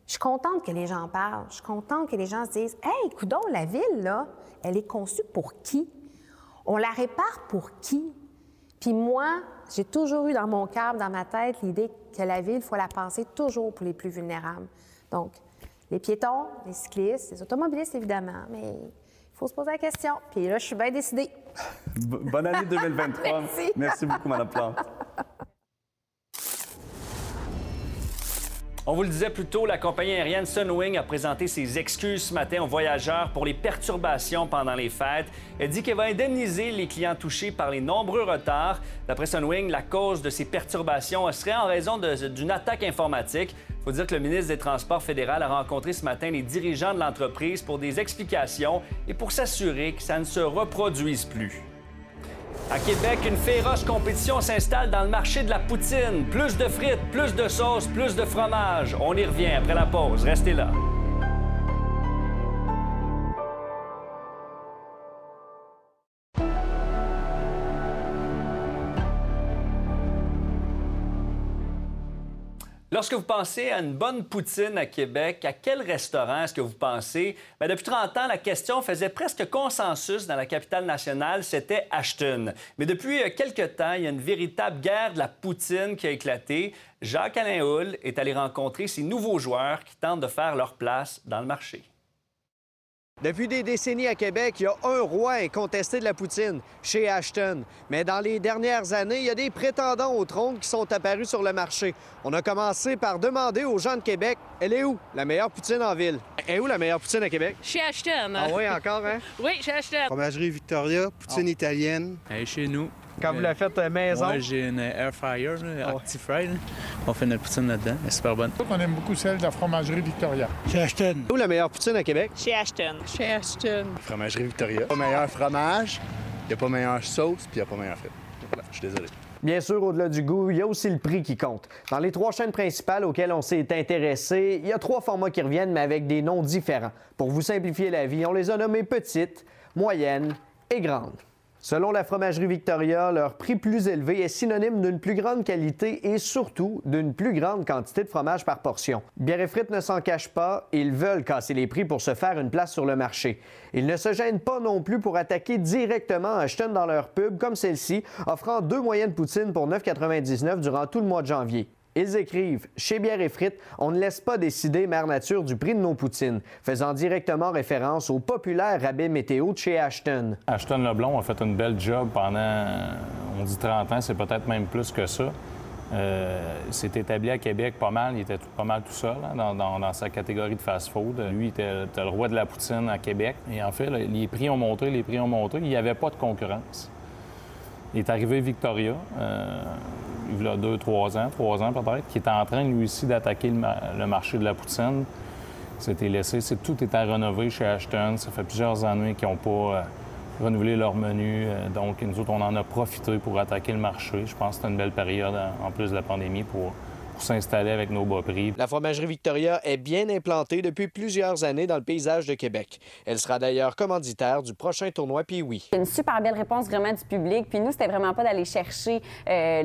je suis contente que les gens parlent. Je suis contente que les gens se disent Hey, coudon, la ville, là, elle est conçue pour qui? On la répare pour qui? Puis moi, j'ai toujours eu dans mon cœur, dans ma tête, l'idée que la ville, il faut la penser toujours pour les plus vulnérables. Donc, les piétons, les cyclistes, les automobilistes, évidemment, mais il faut se poser la question. Puis là, je suis bien décidée. Bo- Bonne année 2023. Merci. beaucoup, Mme Plante. On vous le disait plus tôt, la compagnie aérienne Sunwing a présenté ses excuses ce matin aux voyageurs pour les perturbations pendant les fêtes. Elle dit qu'elle va indemniser les clients touchés par les nombreux retards. D'après Sunwing, la cause de ces perturbations serait en raison d'une attaque informatique. Il faut dire que le ministre des Transports fédéral a rencontré ce matin les dirigeants de l'entreprise pour des explications et pour s'assurer que ça ne se reproduise plus. À Québec, une féroce compétition s'installe dans le marché de la poutine. Plus de frites, plus de sauce, plus de fromage. On y revient après la pause. Restez là. Lorsque vous pensez à une bonne poutine à Québec, à quel restaurant est-ce que vous pensez? Bien, depuis 30 ans, la question faisait presque consensus dans la capitale nationale, c'était Ashton. Mais depuis euh, quelques temps, il y a une véritable guerre de la poutine qui a éclaté. Jacques-Alain Hull est allé rencontrer ces nouveaux joueurs qui tentent de faire leur place dans le marché. Depuis des décennies à Québec, il y a un roi incontesté de la poutine, chez Ashton. Mais dans les dernières années, il y a des prétendants au trône qui sont apparus sur le marché. On a commencé par demander aux gens de Québec, elle est où la meilleure poutine en ville? Elle est où la meilleure poutine à Québec? Chez Ashton. Ah oui, encore, hein? oui, chez Ashton. Fromagerie Victoria, poutine italienne. Elle est chez nous. Quand vous la faites euh, maison? Moi, j'ai une air fryer, Actifry. On fait notre poutine là-dedans. Elle est super bonne. On aime beaucoup celle de la fromagerie Victoria. Chez Ashton. Où la meilleure poutine à Québec? Chez Ashton. Chez Ashton. Fromagerie Victoria. Pas meilleur fromage, il n'y a pas meilleure sauce, puis il n'y a pas meilleure frite. Voilà, je suis désolé. Bien sûr, au-delà du goût, il y a aussi le prix qui compte. Dans les trois chaînes principales auxquelles on s'est intéressé, il y a trois formats qui reviennent, mais avec des noms différents. Pour vous simplifier la vie, on les a nommés petites, moyennes et grandes. Selon la fromagerie Victoria, leur prix plus élevé est synonyme d'une plus grande qualité et surtout d'une plus grande quantité de fromage par portion. Bière et frites ne s'en cachent pas, ils veulent casser les prix pour se faire une place sur le marché. Ils ne se gênent pas non plus pour attaquer directement Ashton dans leur pub comme celle-ci, offrant deux moyennes poutines pour 9,99 durant tout le mois de janvier. Ils écrivent Chez Bière et Frites, on ne laisse pas décider Mère Nature du prix de nos poutines, faisant directement référence au populaire rabais météo de chez Ashton. Ashton Leblon a fait une belle job pendant, on dit 30 ans, c'est peut-être même plus que ça. Euh, s'est établi à Québec pas mal. Il était pas mal tout seul hein, dans, sa catégorie de fast-food. Lui, il était, le roi de la poutine à Québec. Et en fait, les prix ont monté, les prix ont monté. Il n'y avait pas de concurrence. Il est arrivé Victoria. Euh, il y a deux, trois ans, trois ans peut-être, qui était en train, lui aussi, d'attaquer le, marché de la poutine. C'était laissé, c'est, tout est à chez Ashton. Ça fait plusieurs années qu'ils n'ont pas euh, renouvelé leur menu. Euh, donc, nous autres, on en a profité pour attaquer le marché. Je pense que c'était une belle période, en plus de la pandémie, pour pour s'installer avec nos bas prix. La fromagerie Victoria est bien implantée depuis plusieurs années dans le paysage de Québec. Elle sera d'ailleurs commanditaire du prochain tournoi puis oui. Une super belle réponse vraiment du public. Puis nous, c'était vraiment pas d'aller chercher, euh,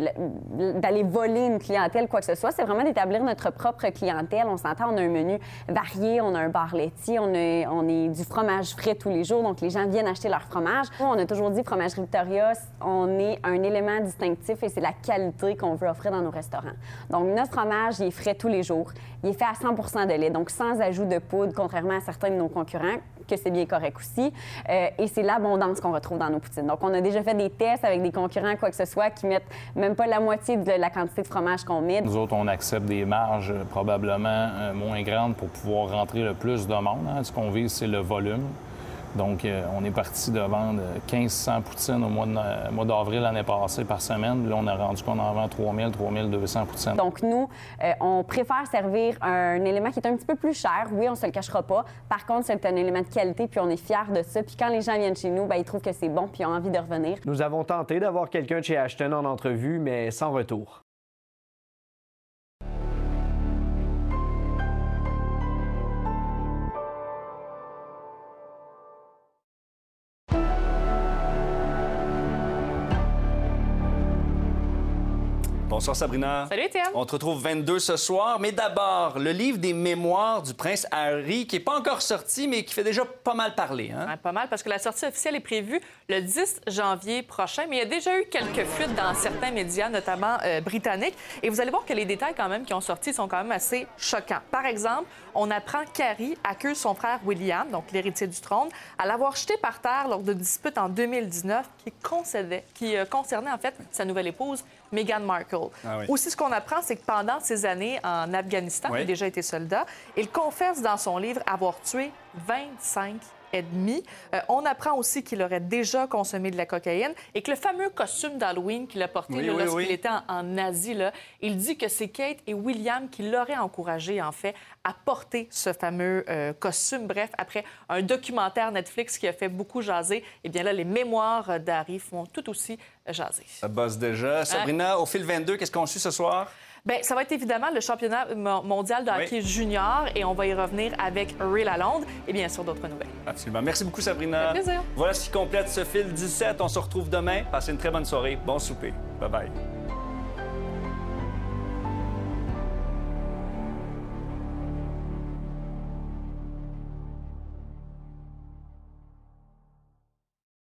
d'aller voler une clientèle, quoi que ce soit. C'est vraiment d'établir notre propre clientèle. On s'entend, on a un menu varié, on a un bar laitier, on, a, on est du fromage frais tous les jours. Donc les gens viennent acheter leur fromage. On a toujours dit, fromagerie Victoria, on est un élément distinctif et c'est la qualité qu'on veut offrir dans nos restaurants. Donc notre fromage, il est frais tous les jours. Il est fait à 100 de lait, donc sans ajout de poudre, contrairement à certains de nos concurrents, que c'est bien correct aussi. Euh, et c'est l'abondance qu'on retrouve dans nos poutines. Donc, on a déjà fait des tests avec des concurrents, quoi que ce soit, qui mettent même pas la moitié de la quantité de fromage qu'on met. Nous autres, on accepte des marges euh, probablement euh, moins grandes pour pouvoir rentrer le plus de monde. Hein. Ce qu'on vise, c'est le volume. Donc, euh, on est parti de vendre 1500 poutines au mois d'avril l'année passée par semaine. Là, on a rendu qu'on en vend 3000, 3200 poutines. Donc, nous, euh, on préfère servir un élément qui est un petit peu plus cher. Oui, on se le cachera pas. Par contre, c'est un élément de qualité, puis on est fiers de ça. Puis quand les gens viennent chez nous, bien, ils trouvent que c'est bon, puis ils ont envie de revenir. Nous avons tenté d'avoir quelqu'un de chez Ashton en entrevue, mais sans retour. Bonsoir Sabrina. Salut Étienne. On te retrouve 22 ce soir, mais d'abord, le livre des mémoires du prince Harry, qui n'est pas encore sorti, mais qui fait déjà pas mal parler. Hein? pas mal, parce que la sortie officielle est prévue le 10 janvier prochain, mais il y a déjà eu quelques fuites dans certains médias, notamment euh, britanniques, et vous allez voir que les détails quand même qui ont sorti sont quand même assez choquants. Par exemple, on apprend qu'Harry accuse son frère William, donc l'héritier du trône, à l'avoir jeté par terre lors d'une dispute en 2019 qui, concédait, qui euh, concernait en fait sa nouvelle épouse Meghan Markle. Ah oui. Aussi, ce qu'on apprend, c'est que pendant ces années en Afghanistan, Oui. il a déjà été soldat, il confesse dans son livre avoir tué 25 Euh, on apprend aussi qu'il aurait déjà consommé de la cocaïne et que le fameux costume d'Halloween qu'il a porté Oui, là, oui, lorsqu'il oui. était en, en Asie, là, il dit que c'est Kate et William qui l'auraient encouragé, en fait, à porter ce fameux euh, costume. Bref, après un documentaire Netflix qui a fait beaucoup jaser, eh bien là, les mémoires d'Harry font tout aussi jaser. Ça bosse déjà. Sabrina, au fil 22, qu'est-ce qu'on suit ce soir? Bien, ça va être évidemment le championnat mo- mondial de Oui. hockey junior et on va y revenir avec Ray Lalonde et bien sûr d'autres nouvelles. Absolument. Merci beaucoup, Sabrina. Plaisir. Voilà ce qui complète ce fil 17. On se retrouve demain. Passez une très bonne soirée. Bon souper. Bye-bye.